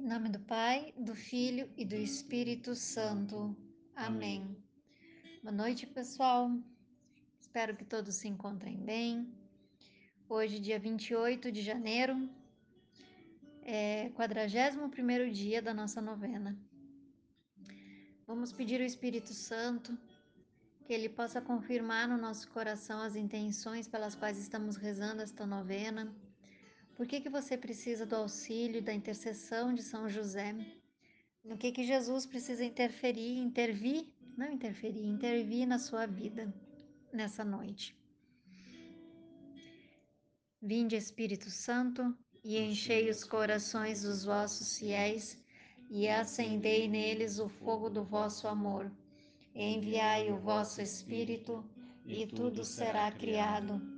Em nome do Pai, do Filho e do Espírito Santo. Amém. Boa noite, pessoal. Espero que todos se encontrem bem. Hoje, dia 28 de janeiro, é 41 dia da nossa novena. Vamos pedir ao Espírito Santo que ele possa confirmar no nosso coração as intenções pelas quais estamos rezando esta novena por que, que você precisa do auxílio, da intercessão de São José? No que, que Jesus precisa interferir, intervir, não interferir, intervir na sua vida nessa noite. Vinde, Espírito Santo, e enchei os corações dos vossos fiéis, e acendei neles o fogo do vosso amor. Enviai o vosso Espírito, e tudo será criado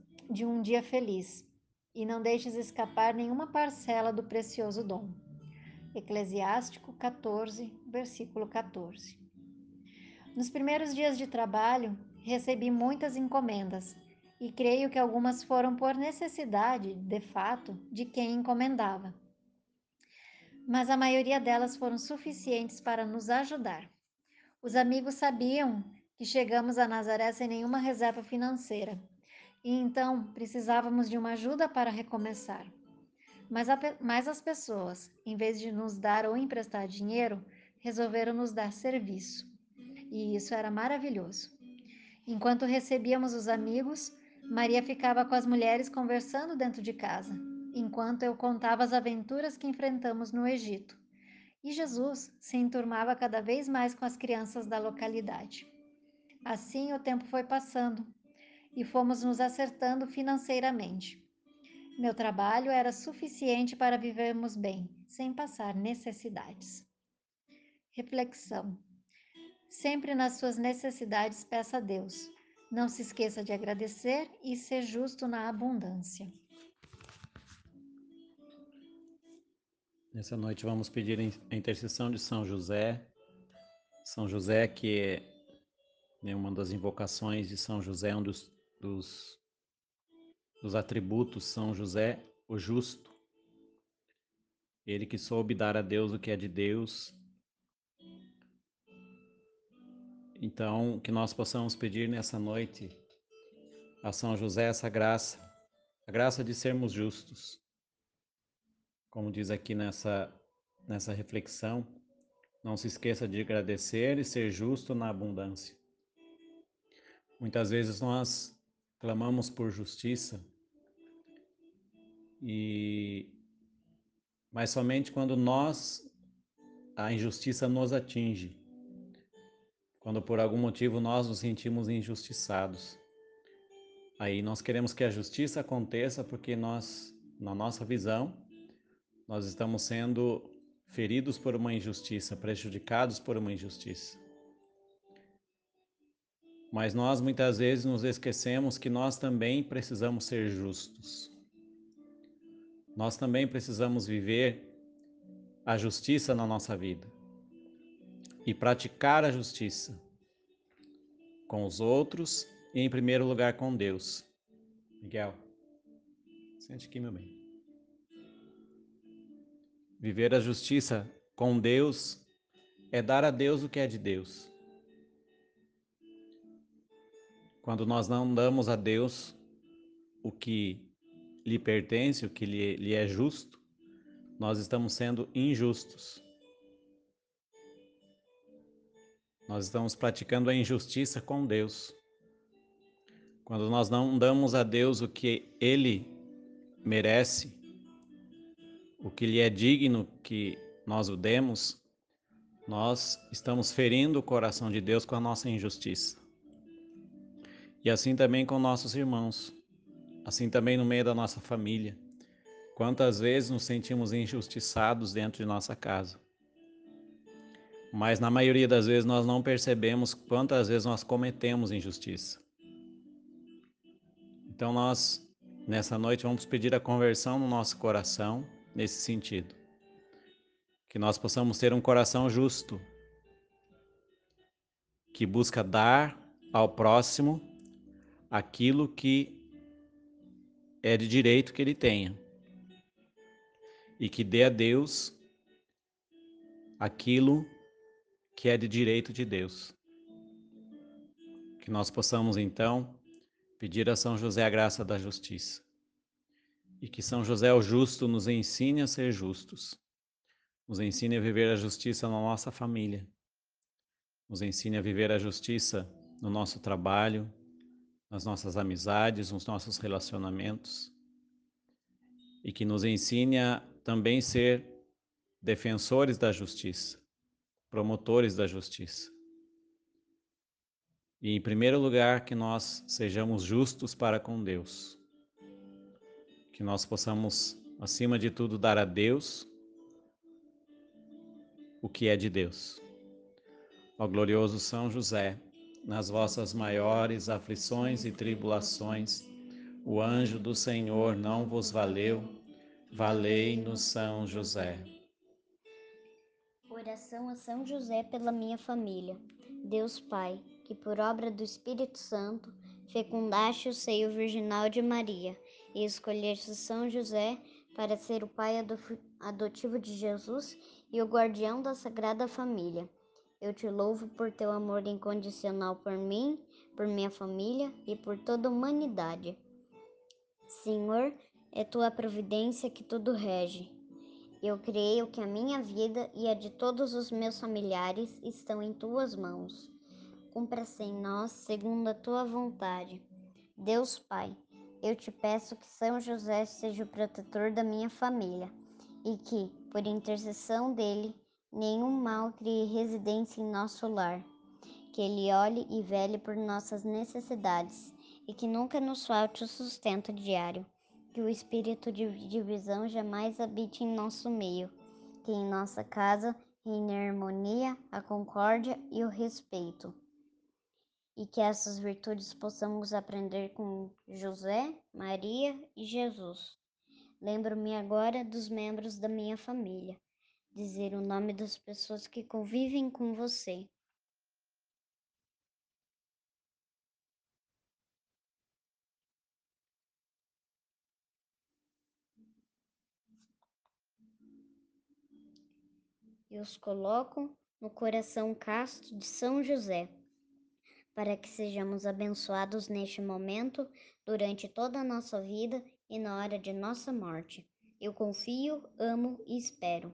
de um dia feliz e não deixes escapar nenhuma parcela do precioso dom. Eclesiástico 14, versículo 14. Nos primeiros dias de trabalho, recebi muitas encomendas e creio que algumas foram por necessidade, de fato, de quem encomendava. Mas a maioria delas foram suficientes para nos ajudar. Os amigos sabiam que chegamos a Nazaré sem nenhuma reserva financeira e então precisávamos de uma ajuda para recomeçar. Mas, a, mas as pessoas, em vez de nos dar ou emprestar dinheiro, resolveram nos dar serviço. E isso era maravilhoso. Enquanto recebíamos os amigos, Maria ficava com as mulheres conversando dentro de casa, enquanto eu contava as aventuras que enfrentamos no Egito. E Jesus se enturmava cada vez mais com as crianças da localidade. Assim o tempo foi passando e fomos nos acertando financeiramente. Meu trabalho era suficiente para vivermos bem, sem passar necessidades. Reflexão. Sempre nas suas necessidades peça a Deus. Não se esqueça de agradecer e ser justo na abundância. Nessa noite vamos pedir a intercessão de São José. São José, que é uma das invocações de São José, um dos dos, dos atributos São José, o justo. Ele que soube dar a Deus o que é de Deus. Então, que nós possamos pedir nessa noite a São José essa graça, a graça de sermos justos. Como diz aqui nessa, nessa reflexão, não se esqueça de agradecer e ser justo na abundância. Muitas vezes nós clamamos por justiça e mas somente quando nós a injustiça nos atinge. Quando por algum motivo nós nos sentimos injustiçados. Aí nós queremos que a justiça aconteça porque nós, na nossa visão, nós estamos sendo feridos por uma injustiça, prejudicados por uma injustiça. Mas nós muitas vezes nos esquecemos que nós também precisamos ser justos. Nós também precisamos viver a justiça na nossa vida e praticar a justiça com os outros e, em primeiro lugar, com Deus. Miguel, sente aqui, meu bem. Viver a justiça com Deus é dar a Deus o que é de Deus. Quando nós não damos a Deus o que lhe pertence, o que lhe, lhe é justo, nós estamos sendo injustos. Nós estamos praticando a injustiça com Deus. Quando nós não damos a Deus o que Ele merece, o que lhe é digno que nós o demos, nós estamos ferindo o coração de Deus com a nossa injustiça. E assim também com nossos irmãos, assim também no meio da nossa família. Quantas vezes nos sentimos injustiçados dentro de nossa casa? Mas na maioria das vezes nós não percebemos quantas vezes nós cometemos injustiça. Então nós nessa noite vamos pedir a conversão no nosso coração nesse sentido. Que nós possamos ter um coração justo, que busca dar ao próximo aquilo que é de direito que ele tenha. E que dê a Deus aquilo que é de direito de Deus. Que nós possamos então pedir a São José a graça da justiça. E que São José o justo nos ensine a ser justos. Nos ensine a viver a justiça na nossa família. Nos ensine a viver a justiça no nosso trabalho, nas nossas amizades, nos nossos relacionamentos. E que nos ensine a também ser defensores da justiça, promotores da justiça. E, em primeiro lugar, que nós sejamos justos para com Deus. Que nós possamos, acima de tudo, dar a Deus o que é de Deus. Ó glorioso São José, nas vossas maiores aflições e tribulações, o anjo do Senhor não vos valeu, valei-nos São José. Oração a São José pela minha família. Deus Pai, que por obra do Espírito Santo fecundaste o seio virginal de Maria e escolheste São José para ser o pai adotivo de Jesus e o guardião da Sagrada Família. Eu te louvo por teu amor incondicional por mim, por minha família e por toda a humanidade. Senhor, é tua providência que tudo rege. Eu creio que a minha vida e a de todos os meus familiares estão em tuas mãos cumpra-se em nós segundo a tua vontade. Deus Pai, eu te peço que São José seja o protetor da minha família e que, por intercessão dele, nenhum mal crie residência em nosso lar. Que ele olhe e vele por nossas necessidades e que nunca nos falte o sustento diário. Que o espírito de divisão jamais habite em nosso meio. Que em nossa casa reine a harmonia, a concórdia e o respeito e que essas virtudes possamos aprender com José, Maria e Jesus. Lembro-me agora dos membros da minha família, dizer o nome das pessoas que convivem com você. Eu os coloco no coração casto de São José para que sejamos abençoados neste momento, durante toda a nossa vida e na hora de nossa morte. Eu confio, amo e espero,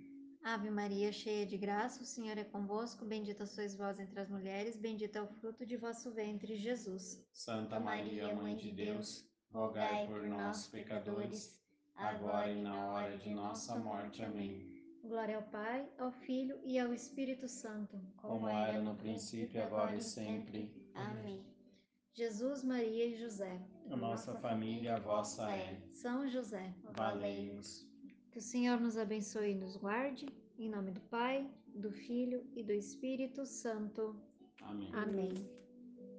Ave Maria, cheia de graça, o Senhor é convosco. Bendita sois vós entre as mulheres, bendito é o fruto de vosso ventre, Jesus. Santa Maria, Mãe de Deus, rogai por nós, pecadores, agora e na hora de nossa morte. Amém. Glória ao Pai, ao Filho e ao Espírito Santo, como era no princípio, agora e sempre. Amém. Jesus, Maria e José. A nossa família, a vossa é. São José. Valei-nos. Que o Senhor nos abençoe e nos guarde. Em nome do Pai, do Filho e do Espírito Santo. Amém. Amém.